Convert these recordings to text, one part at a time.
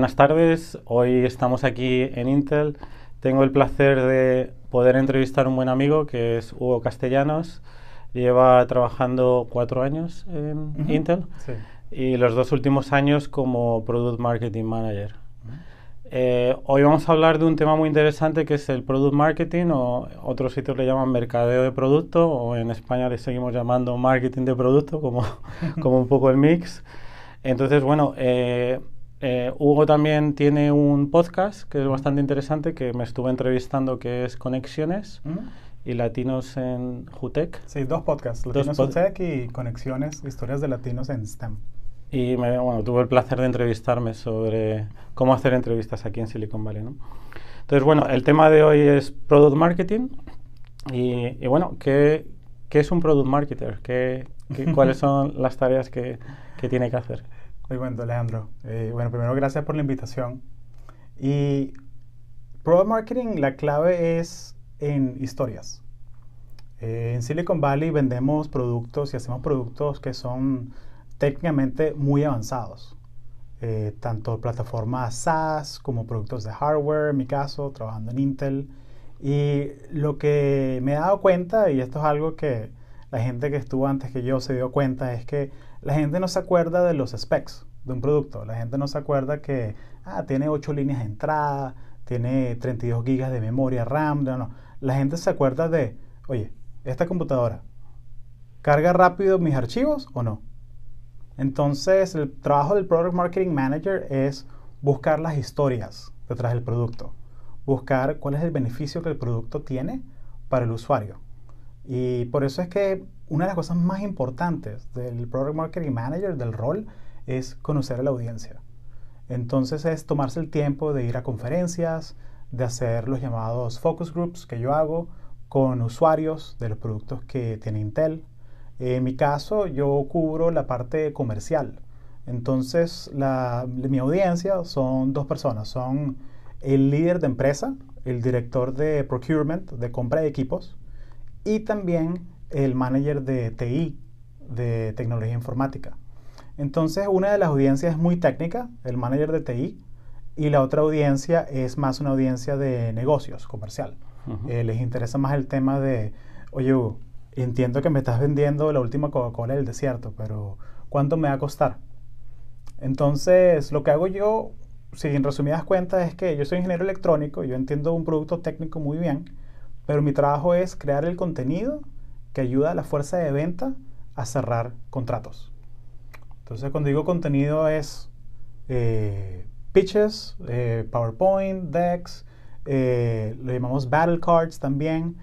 Buenas tardes, hoy estamos aquí en Intel. Tengo el placer de poder entrevistar a un buen amigo que es Hugo Castellanos. Lleva trabajando cuatro años en Intel y los dos últimos años como Product Marketing Manager. Eh, hoy vamos a hablar de un tema muy interesante que es el Product Marketing o otros sitios le llaman mercadeo de producto o en España le seguimos llamando marketing de producto como, como un poco el mix. Entonces, bueno, eh, eh, Hugo también tiene un podcast que es bastante interesante que me estuve entrevistando que es Conexiones y Latinos en Jutec. Sí, dos podcasts, Latinos en Jutec y Conexiones, historias de latinos en STEM. Y me, bueno, tuve el placer de entrevistarme sobre cómo hacer entrevistas aquí en Silicon Valley. ¿no? Entonces, bueno, el tema de hoy es Product Marketing. Y, y bueno, ¿qué, ¿qué, es un Product Marketer? ¿Qué, qué cuáles son las tareas que, que tiene que hacer? Muy bueno, Alejandro. Eh, bueno, primero gracias por la invitación. Y Product Marketing, la clave es en historias. Eh, en Silicon Valley vendemos productos y hacemos productos que son técnicamente muy avanzados. Eh, tanto plataformas SaaS como productos de hardware, en mi caso, trabajando en Intel. Y lo que me he dado cuenta, y esto es algo que la gente que estuvo antes que yo se dio cuenta, es que la gente no se acuerda de los specs de un producto. La gente no se acuerda que ah, tiene 8 líneas de entrada, tiene 32 gigas de memoria RAM. No, no. La gente se acuerda de, oye, esta computadora, ¿carga rápido mis archivos o no? Entonces, el trabajo del Product Marketing Manager es buscar las historias detrás del producto, buscar cuál es el beneficio que el producto tiene para el usuario. Y por eso es que una de las cosas más importantes del Product Marketing Manager, del rol, es conocer a la audiencia. Entonces es tomarse el tiempo de ir a conferencias, de hacer los llamados focus groups que yo hago con usuarios de los productos que tiene Intel. En mi caso, yo cubro la parte comercial. Entonces, mi audiencia son dos personas. Son el líder de empresa, el director de procurement, de compra de equipos, y también el manager de TI, de tecnología informática. Entonces, una de las audiencias es muy técnica, el manager de TI, y la otra audiencia es más una audiencia de negocios, comercial. Eh, les interesa más el tema de, oye, entiendo que me estás vendiendo la última Coca-Cola del desierto, pero ¿cuánto me va a costar? Entonces, lo que hago yo, si en resumidas cuentas, es que yo soy ingeniero electrónico, yo entiendo un producto técnico muy bien, pero mi trabajo es crear el contenido que ayuda a la fuerza de venta a cerrar contratos. Entonces, cuando digo contenido es eh, pitches, eh, PowerPoint, decks, eh, lo llamamos battle cards también.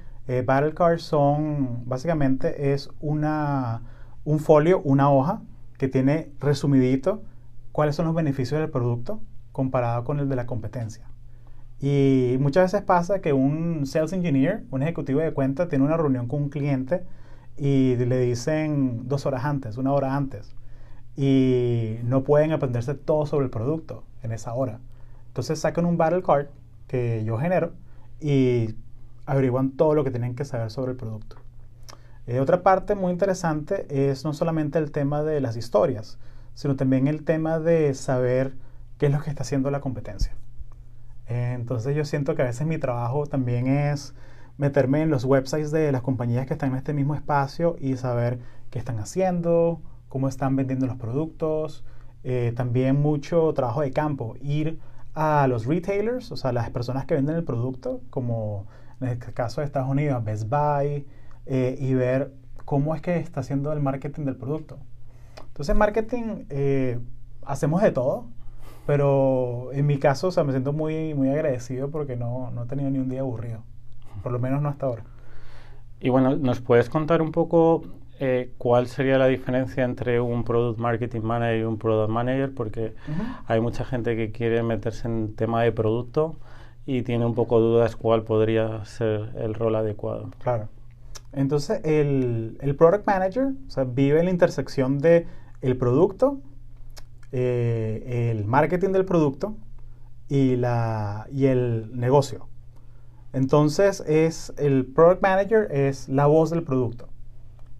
battle cards son, básicamente, es una, un folio, una hoja que tiene resumidito cuáles son los beneficios del producto comparado con el de la competencia. Y muchas veces pasa que un sales engineer, un ejecutivo de cuenta, tiene una reunión con un cliente y le dicen dos horas antes, una hora antes y no pueden aprenderse todo sobre el producto en esa hora. Entonces sacan un battle card que yo genero y averiguan todo lo que tienen que saber sobre el producto. Eh, otra parte muy interesante es no solamente el tema de las historias, sino también el tema de saber qué es lo que está haciendo la competencia. Entonces yo siento que a veces mi trabajo también es meterme en los websites de las compañías que están en este mismo espacio y saber qué están haciendo, cómo están vendiendo los productos, eh, también mucho trabajo de campo, ir a los retailers, o sea, las personas que venden el producto, como en el caso de Estados Unidos, Best Buy, eh, y ver cómo es que está haciendo el marketing del producto. Entonces, marketing eh, hacemos de todo, pero en mi caso, o sea, me siento muy, muy agradecido porque no, no he tenido ni un día aburrido, por lo menos no hasta ahora. Y bueno, ¿nos puedes contar un poco eh, cuál sería la diferencia entre un Product Marketing Manager y un Product Manager, porque hay mucha gente que quiere meterse en tema de producto y tiene un poco dudas cuál podría ser el rol adecuado. Claro. Entonces, el, el Product Manager o sea, vive en la intersección de el producto, eh, el marketing del producto y, la, y el negocio. Entonces, es, el Product Manager es la voz del producto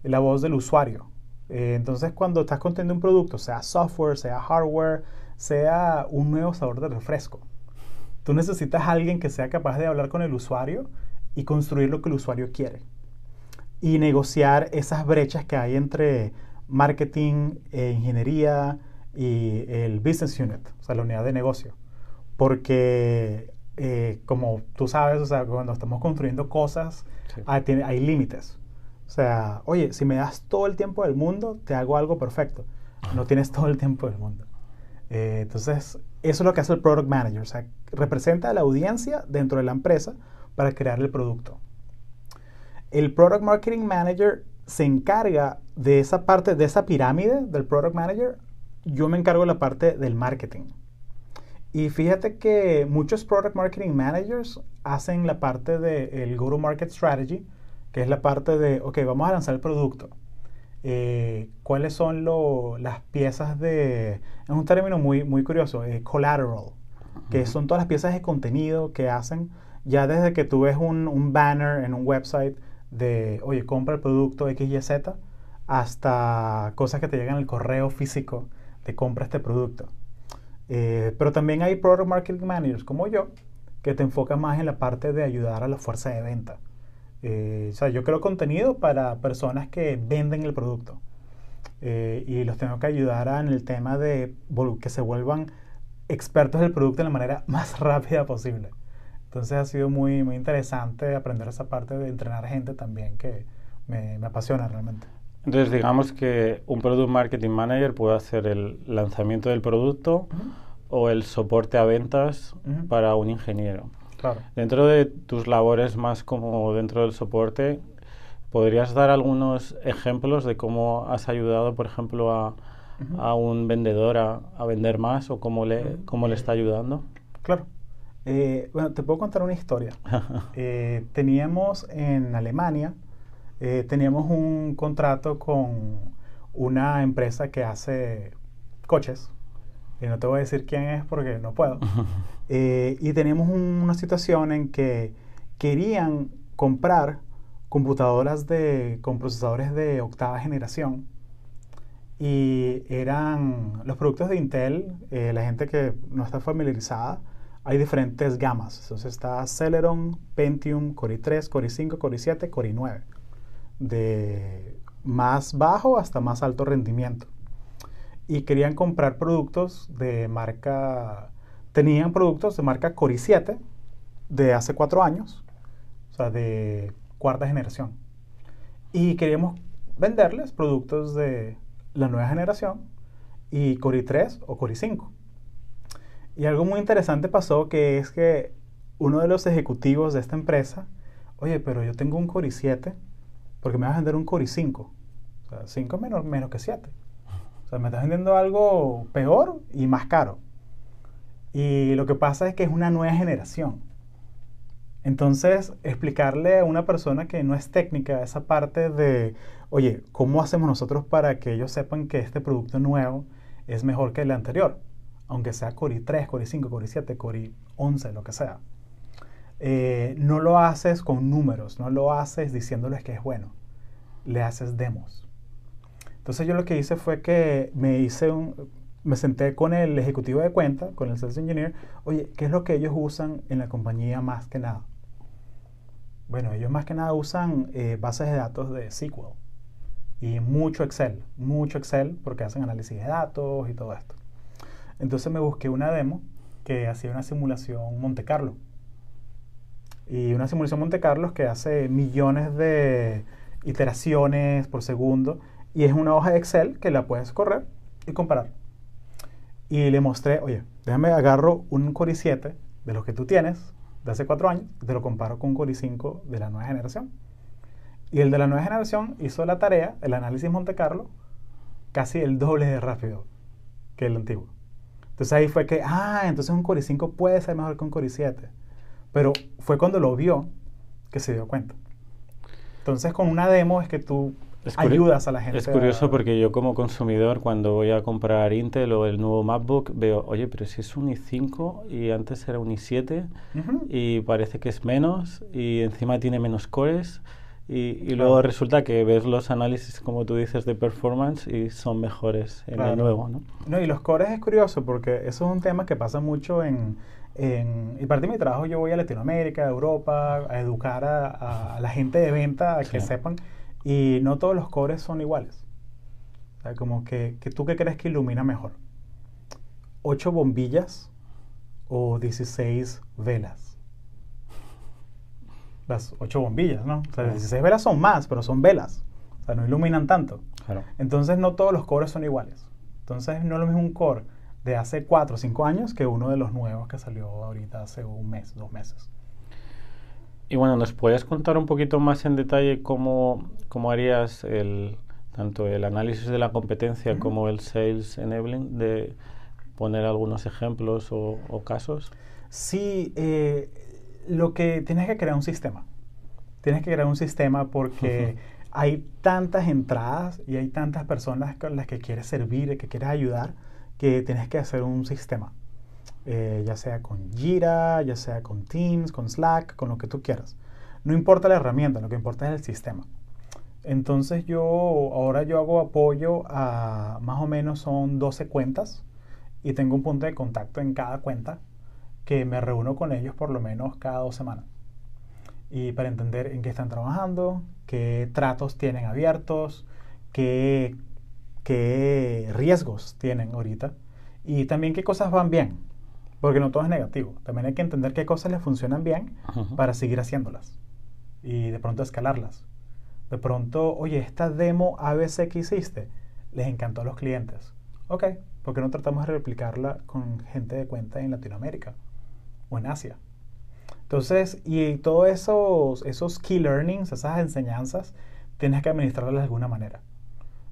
la voz del usuario. Eh, entonces, cuando estás conteniendo un producto, sea software, sea hardware, sea un nuevo sabor de refresco. Tú necesitas a alguien que sea capaz de hablar con el usuario y construir lo que el usuario quiere. Y negociar esas brechas que hay entre marketing, e ingeniería y el business unit, o sea, la unidad de negocio. Porque, eh, como tú sabes, o sea, cuando estamos construyendo cosas, hay, hay límites. O sea, oye, si me das todo el tiempo del mundo, te hago algo perfecto. No tienes todo el tiempo del mundo. Eh, entonces, eso es lo que hace el Product Manager. O sea, representa a la audiencia dentro de la empresa para crear el producto. El Product Marketing Manager se encarga de esa parte, de esa pirámide del Product Manager. Yo me encargo de la parte del marketing. Y fíjate que muchos Product Marketing Managers hacen la parte del Go-to-Market Strategy, que es la parte de, ok, vamos a lanzar el producto. Eh, ¿Cuáles son las piezas de, es un término muy, muy curioso, eh, collateral, que son todas las piezas de contenido que hacen ya desde que tú ves un, banner en un website de, oye, compra el producto XYZ, hasta cosas que te llegan al correo físico compra este producto. Eh, pero también hay Product Marketing Managers como yo, que te enfocan más en la parte de ayudar a la fuerza de venta. Eh, o sea, yo creo contenido para personas que venden el producto. Eh, y los tengo que ayudar en el tema de que se vuelvan expertos del producto de la manera más rápida posible. Entonces ha sido muy, muy interesante aprender esa parte de entrenar gente también que me, apasiona realmente. Entonces digamos que un Product Marketing Manager puede hacer el lanzamiento del producto o el soporte a ventas para un ingeniero. Dentro de tus labores más como dentro del soporte, ¿podrías dar algunos ejemplos de cómo has ayudado, por ejemplo, a, a un vendedor a, a, vender más o cómo le, cómo le está ayudando? Claro. Eh, bueno, te puedo contar una historia. Eh, teníamos en Alemania, eh, teníamos un contrato con una empresa que hace coches, y no te voy a decir quién es porque no puedo. Eh, y teníamos una situación en que querían comprar computadoras de, con procesadores de octava generación. Y eran los productos de Intel, eh, la gente que no está familiarizada, hay diferentes gamas. Entonces está Celeron, Pentium, Core i3, Core i5, Core i7, Core i9. De más bajo hasta más alto rendimiento y querían comprar productos de marca, tenían productos de marca Core i7 de hace cuatro años, o sea, de cuarta generación. Y queríamos venderles productos de la nueva generación y Core i3 o Core i5. Y algo muy interesante pasó que es que uno de los ejecutivos de esta empresa, oye, pero yo tengo un Core i7, porque me vas a vender un Core i5. O sea, 5 menos, menos que 7. O sea, me estás vendiendo algo peor y más caro. Y lo que pasa es que es una nueva generación. Entonces, explicarle a una persona que no es técnica esa parte de, oye, ¿cómo hacemos nosotros para que ellos sepan que este producto nuevo es mejor que el anterior? Aunque sea Core 3, Core 5, Core 7, Core 11, lo que sea. Eh, no lo haces con números, no lo haces diciéndoles que es bueno. Le haces demos. Entonces yo lo que hice fue que me hice un, me senté con el ejecutivo de cuenta, con el sales engineer, oye, ¿qué es lo que ellos usan en la compañía más que nada? Bueno, ellos más que nada usan eh, bases de datos de SQL y mucho Excel, mucho Excel porque hacen análisis de datos y todo esto. Entonces me busqué una demo que hacía una simulación Monte Carlo. Y una simulación Monte Carlo que hace millones de iteraciones por segundo y es una hoja de Excel que la puedes correr y comparar. Y le mostré, oye, déjame agarro un Core i7 de los que tú tienes de hace cuatro años, te lo comparo con un Core i5 de la nueva generación. Y el de la nueva generación hizo la tarea, el análisis Monte Carlo, casi el doble de rápido que el antiguo. Entonces ahí fue que, ah, entonces un Core i5 puede ser mejor que un Core i7. Pero fue cuando lo vio que se dio cuenta. Entonces con una demo es que tú ayudas a la gente. Es curioso porque yo como consumidor cuando voy a comprar Intel o el nuevo MacBook veo, oye, pero si es un i5 y antes era un i7 y parece que es menos y encima tiene menos cores y, luego resulta que ves los análisis, como tú dices, de performance y son mejores en el nuevo, ¿no? No, y los cores es curioso porque eso es un tema que pasa mucho en... en y parte de mi trabajo yo voy a Latinoamérica, a Europa, a educar a, la gente de venta, a que sepan, y no todos los cores son iguales. O sea, como que, que tú qué crees que ilumina mejor. ¿Ocho bombillas o 16 velas? las ocho bombillas, ¿no? O sea, las 16 velas son más, pero son velas. O sea, no iluminan tanto. Claro. Entonces, no todos los cores son iguales. Entonces, no es lo mismo un core de hace 4 o 5 años que uno de los nuevos que salió ahorita hace un mes, dos meses. Y bueno, ¿nos puedes contar un poquito más en detalle cómo, cómo harías el, tanto el análisis de la competencia como el sales enabling, de poner algunos ejemplos o, o casos? Sí, eh, lo que tienes que crear un sistema. Tienes que crear un sistema porque hay tantas entradas y hay tantas personas con las que quieres servir, que quieres ayudar, que tienes que hacer un sistema. Eh, ya sea con Jira, ya sea con Teams, con Slack, con lo que tú quieras. No importa la herramienta, lo que importa es el sistema. Entonces yo, ahora yo hago apoyo a más o menos son 12 cuentas y tengo un punto de contacto en cada cuenta que me reúno con ellos por lo menos cada dos semanas. Y para entender en qué están trabajando, qué tratos tienen abiertos, qué, qué riesgos tienen ahorita y también qué cosas van bien, porque no todo es negativo. También hay que entender qué cosas les funcionan bien para seguir haciéndolas y de pronto escalarlas. De pronto, oye, esta demo ABC que hiciste les encantó a los clientes. Ok, ¿por qué no tratamos de replicarla con gente de cuenta en Latinoamérica? o en Asia. Entonces, y todos esos, esos key learnings, esas enseñanzas, tienes que administrarlas de alguna manera.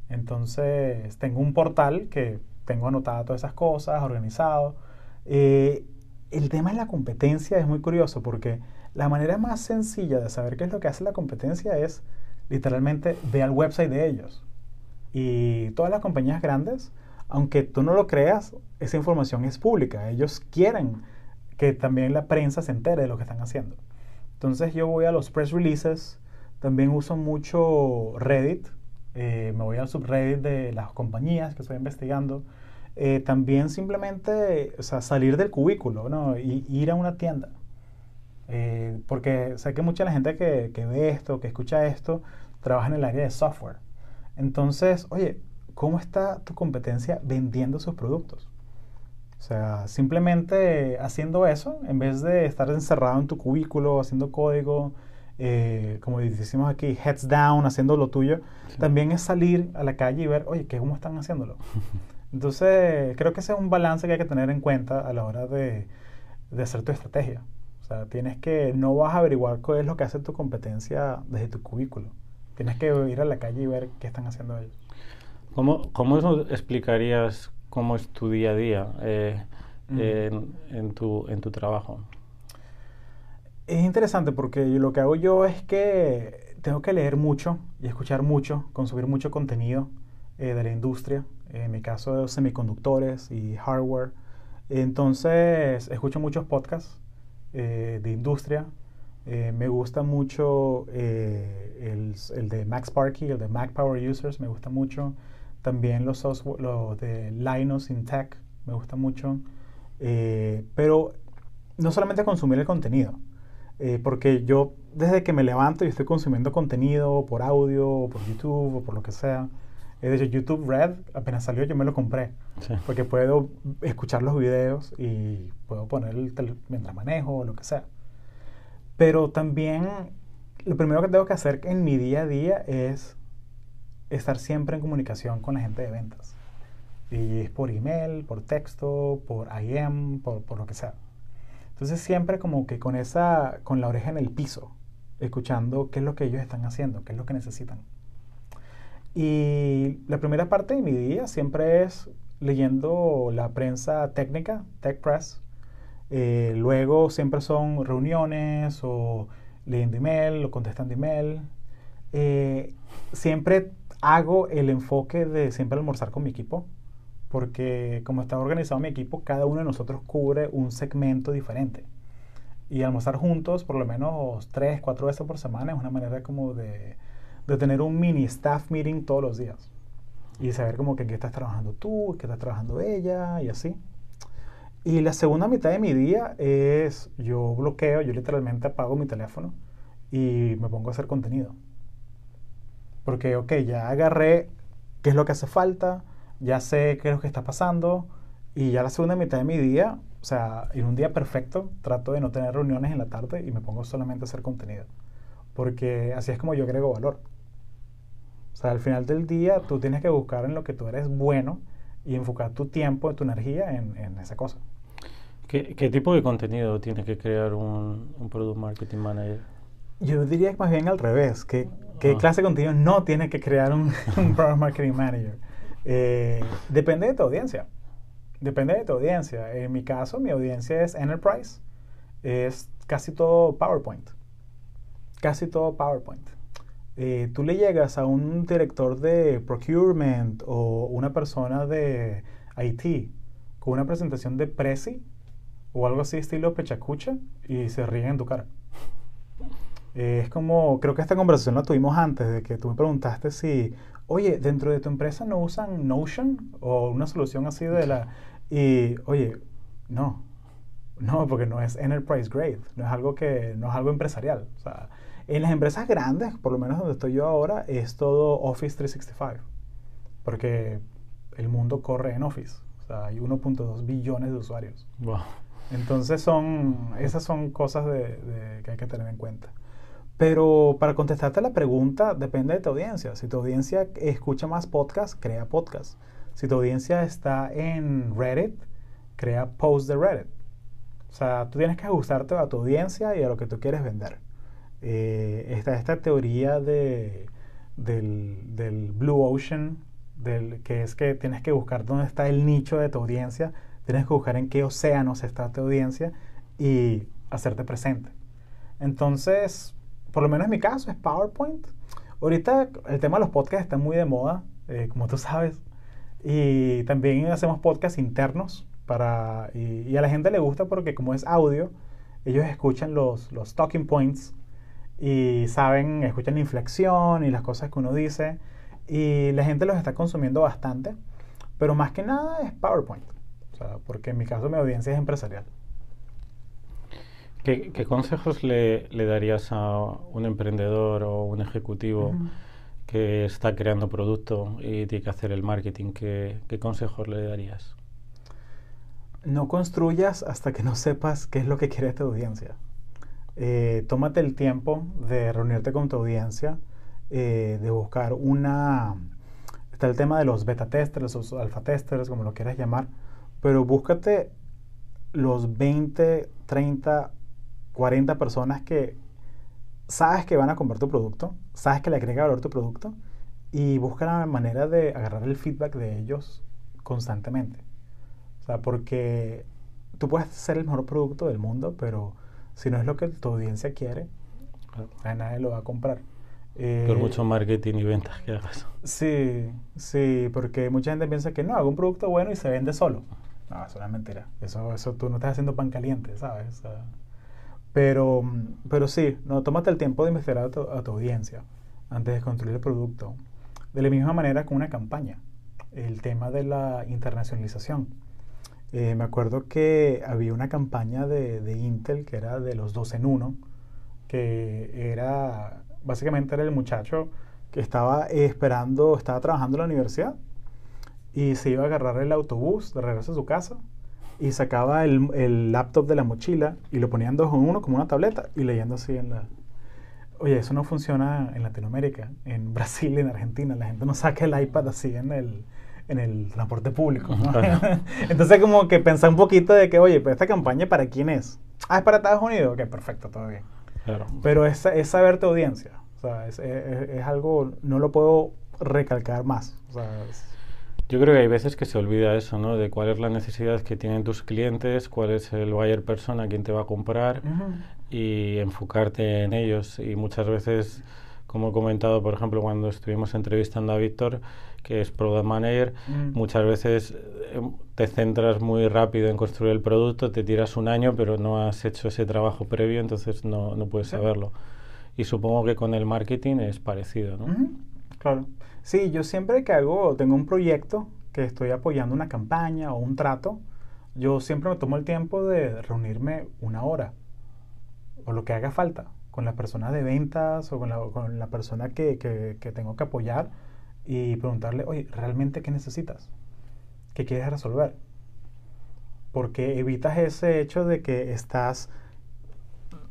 Entonces, tengo un portal que tengo anotado todas esas cosas, organizado. Eh, el tema de la competencia es muy curioso porque la manera más sencilla de saber qué es lo que hace la competencia es literalmente ve al website de ellos. Y todas las compañías grandes, aunque tú no lo creas, esa información es pública. Ellos quieren que también la prensa se entere de lo que están haciendo. Entonces yo voy a los press releases, también uso mucho Reddit, eh, me voy al subreddit de las compañías que estoy investigando. Eh, también simplemente o sea, salir del cubículo ¿no? y ir a una tienda. Eh, porque sé que mucha la gente que, que, ve esto, que escucha esto, trabaja en el área de software. Entonces, oye, ¿cómo está tu competencia vendiendo sus productos? O sea, simplemente haciendo eso, en vez de estar encerrado en tu cubículo haciendo código, eh, como decimos aquí, heads down, haciendo lo tuyo, también es salir a la calle y ver, oye, ¿qué, ¿cómo están haciéndolo? Entonces, creo que ese es un balance que hay que tener en cuenta a la hora de, de hacer tu estrategia. O sea, tienes que, no vas a averiguar qué es lo que hace tu competencia desde tu cubículo. Tienes que ir a la calle y ver qué están haciendo ellos. ¿Cómo, cómo explicarías cómo es tu día a día eh, en, tu, en tu trabajo? Es interesante porque lo que hago yo es que tengo que leer mucho y escuchar mucho, consumir mucho contenido eh, de la industria, en mi caso de semiconductores y hardware. Entonces, escucho muchos podcasts eh, de industria. me gusta mucho el, de Max Sparky, el de Mac Power Users, me gusta mucho. También los, los de Linus in Tech me gusta mucho. Eh, pero no solamente consumir el contenido, eh, porque yo desde que me levanto y estoy consumiendo contenido por audio, por YouTube o por lo que sea. De hecho, YouTube Red apenas salió yo me lo compré, porque puedo escuchar los videos y puedo poner el mientras manejo o lo que sea. Pero también lo primero que tengo que hacer en mi día a día es estar siempre en comunicación con la gente de ventas. Y es por email, por texto, por IM, por, por, lo que sea. Entonces siempre como que con esa, con la oreja en el piso, escuchando qué es lo que ellos están haciendo, qué es lo que necesitan. Y la primera parte de mi día siempre es leyendo la prensa técnica, Tech Press. Eh, luego siempre son reuniones o leyendo email o contestando email. Eh, siempre hago el enfoque de siempre almorzar con mi equipo, porque como está organizado mi equipo, cada uno de nosotros cubre un segmento diferente. Y almorzar juntos por lo menos tres, cuatro veces por semana es una manera como de, de tener un mini staff meeting todos los días. Y saber como que en qué estás trabajando tú, qué está trabajando ella y así. Y la segunda mitad de mi día es yo bloqueo, yo literalmente apago mi teléfono y me pongo a hacer contenido. Porque, ok, ya agarré qué es lo que hace falta, ya sé qué es lo que está pasando y ya la segunda mitad de mi día, o sea, en un día perfecto, trato de no tener reuniones en la tarde y me pongo solamente a hacer contenido. Porque así es como yo agrego valor. O sea, al final del día tú tienes que buscar en lo que tú eres bueno y enfocar tu tiempo, tu energía en, en esa cosa. ¿Qué, ¿Qué, tipo de contenido tiene que crear un, un Product Marketing Manager? Yo diría que más bien al revés. ¿Qué, qué ah. clase de contenido no tiene que crear un, un Product Marketing Manager? Eh, depende de tu audiencia. Depende de tu audiencia. En mi caso, mi audiencia es Enterprise. Es casi todo PowerPoint. Casi todo PowerPoint. Eh, tú le llegas a un director de procurement o una persona de IT con una presentación de Prezi o algo así estilo pechacucha y se ríen en tu cara. Es como, creo que esta conversación la tuvimos antes, de que tú me preguntaste si, oye, dentro de tu empresa no usan Notion o una solución así de la... Y, oye, no, no, porque no es enterprise grade, no es algo que, no es algo empresarial. O sea, en las empresas grandes, por lo menos donde estoy yo ahora, es todo Office 365, porque el mundo corre en Office. O sea, hay 1.2 billones de usuarios. Entonces son, esas son cosas de, que hay que tener en cuenta. Pero para contestarte la pregunta, depende de tu audiencia. Si tu audiencia escucha más podcasts, crea podcast. Si tu audiencia está en Reddit, crea post de Reddit. O sea, tú tienes que ajustarte a tu audiencia y a lo que tú quieres vender. Eh, esta teoría de, del, del, Blue Ocean, del, que es que tienes que buscar dónde está el nicho de tu audiencia, tienes que buscar en qué océanos está tu audiencia y hacerte presente. Entonces, por lo menos en mi caso, es PowerPoint. Ahorita el tema de los podcasts está muy de moda, eh, como tú sabes. Y también hacemos podcasts internos para, y, a la gente le gusta porque como es audio, ellos escuchan los, los talking points y saben, escuchan la inflexión y las cosas que uno dice y la gente los está consumiendo bastante, pero más que nada es PowerPoint, o sea, porque en mi caso mi audiencia es empresarial. ¿Qué, consejos le, darías a un emprendedor o un ejecutivo que está creando producto y tiene que hacer el marketing? ¿Qué, consejos le darías? No construyas hasta que no sepas qué es lo que quiere tu audiencia. Eh, tómate el tiempo de reunirte con tu audiencia, eh, de buscar una... Está el tema de los beta testers, los alfa testers, como lo quieras llamar, pero búscate los 20, 30 40 personas que sabes que van a comprar tu producto, sabes que le agrega valor tu producto y busca la manera de agarrar el feedback de ellos constantemente. O sea, porque tú puedes ser el mejor producto del mundo, pero si no es lo que tu audiencia quiere, a nadie lo va a comprar. Eh, Por mucho marketing y ventas que hagas. Sí, sí, porque mucha gente piensa que no, hago un producto bueno y se vende solo. No, eso es una mentira. Eso, eso tú no estás haciendo pan caliente, ¿sabes? Pero, pero sí, no, tómate el tiempo de investigar a tu, audiencia antes de construir el producto. De la misma manera con una campaña. El tema de la internacionalización. Eh, me acuerdo que había una campaña de, de, Intel que era de los dos en uno, que era, básicamente era el muchacho que estaba esperando, estaba trabajando en la universidad y se iba a agarrar el autobús de regreso a su casa y sacaba el, el, laptop de la mochila y lo ponían dos en uno como una tableta y leyendo así en la... Oye, eso no funciona en Latinoamérica, en Brasil, en Argentina. La gente no saca el iPad así en el, en el transporte público. Entonces como que pensé un poquito de que, oye, pero esta campaña para quién es? Ah, es para Estados Unidos. Ok, perfecto, todo bien. Pero es, es saber tu audiencia. O sea, es, es, es, algo, no lo puedo recalcar más. O sea, yo creo que hay veces que se olvida eso, ¿no? De cuál es la necesidad que tienen tus clientes, cuál es el buyer persona quien te va a comprar y enfocarte en ellos. Y muchas veces como he comentado, por ejemplo, cuando estuvimos entrevistando a Víctor, que es Product Manager, Mm. muchas veces eh, te centras muy rápido en construir el producto, te tiras un año, pero no has hecho ese trabajo previo, entonces no, no puedes Sí. saberlo. Y supongo que con el marketing es parecido, ¿no? Claro. Sí, yo siempre que hago, tengo un proyecto que estoy apoyando una campaña o un trato, yo siempre me tomo el tiempo de reunirme una hora o lo que haga falta con la persona de ventas o con la, con la persona que, que- que tengo que apoyar y preguntarle, oye, ¿realmente qué necesitas? ¿Qué quieres resolver? Porque evitas ese hecho de que estás,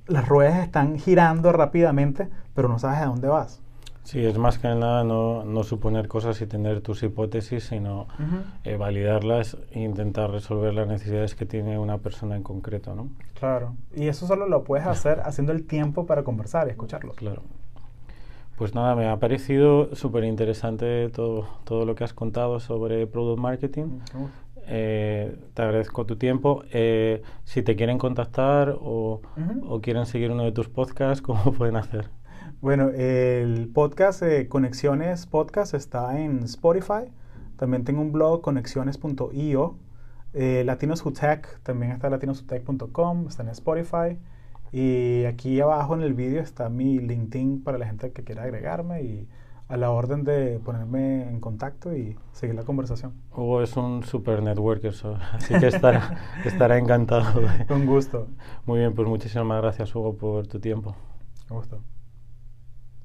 las ruedas están girando rápidamente, pero no sabes a dónde vas. Sí, es más que nada no, no suponer cosas y tener tus hipótesis, sino eh, validarlas e intentar resolver las necesidades que tiene una persona en concreto, ¿no? Claro. Y eso solo lo puedes hacer haciendo el tiempo para conversar y escucharlos. Claro. Pues nada, me ha parecido súper interesante todo, todo lo que has contado sobre Product Marketing. Uf. Eh, te agradezco tu tiempo. Eh, si te quieren contactar o, o quieren seguir uno de tus podcasts, ¿cómo pueden hacer? Bueno, el podcast eh, Conexiones Podcast está en Spotify. También tengo un blog, conexiones.io. Eh, Latinos Who Tech también está en latinoswhotech.com, está en Spotify. Y aquí abajo en el vídeo está mi LinkedIn para la gente que quiera agregarme y a la orden de ponerme en contacto y seguir la conversación. Hugo es un super networker, so- así que estará, estará encantado. de- Con gusto. Muy bien, pues muchísimas gracias Hugo por tu tiempo. Con gusto.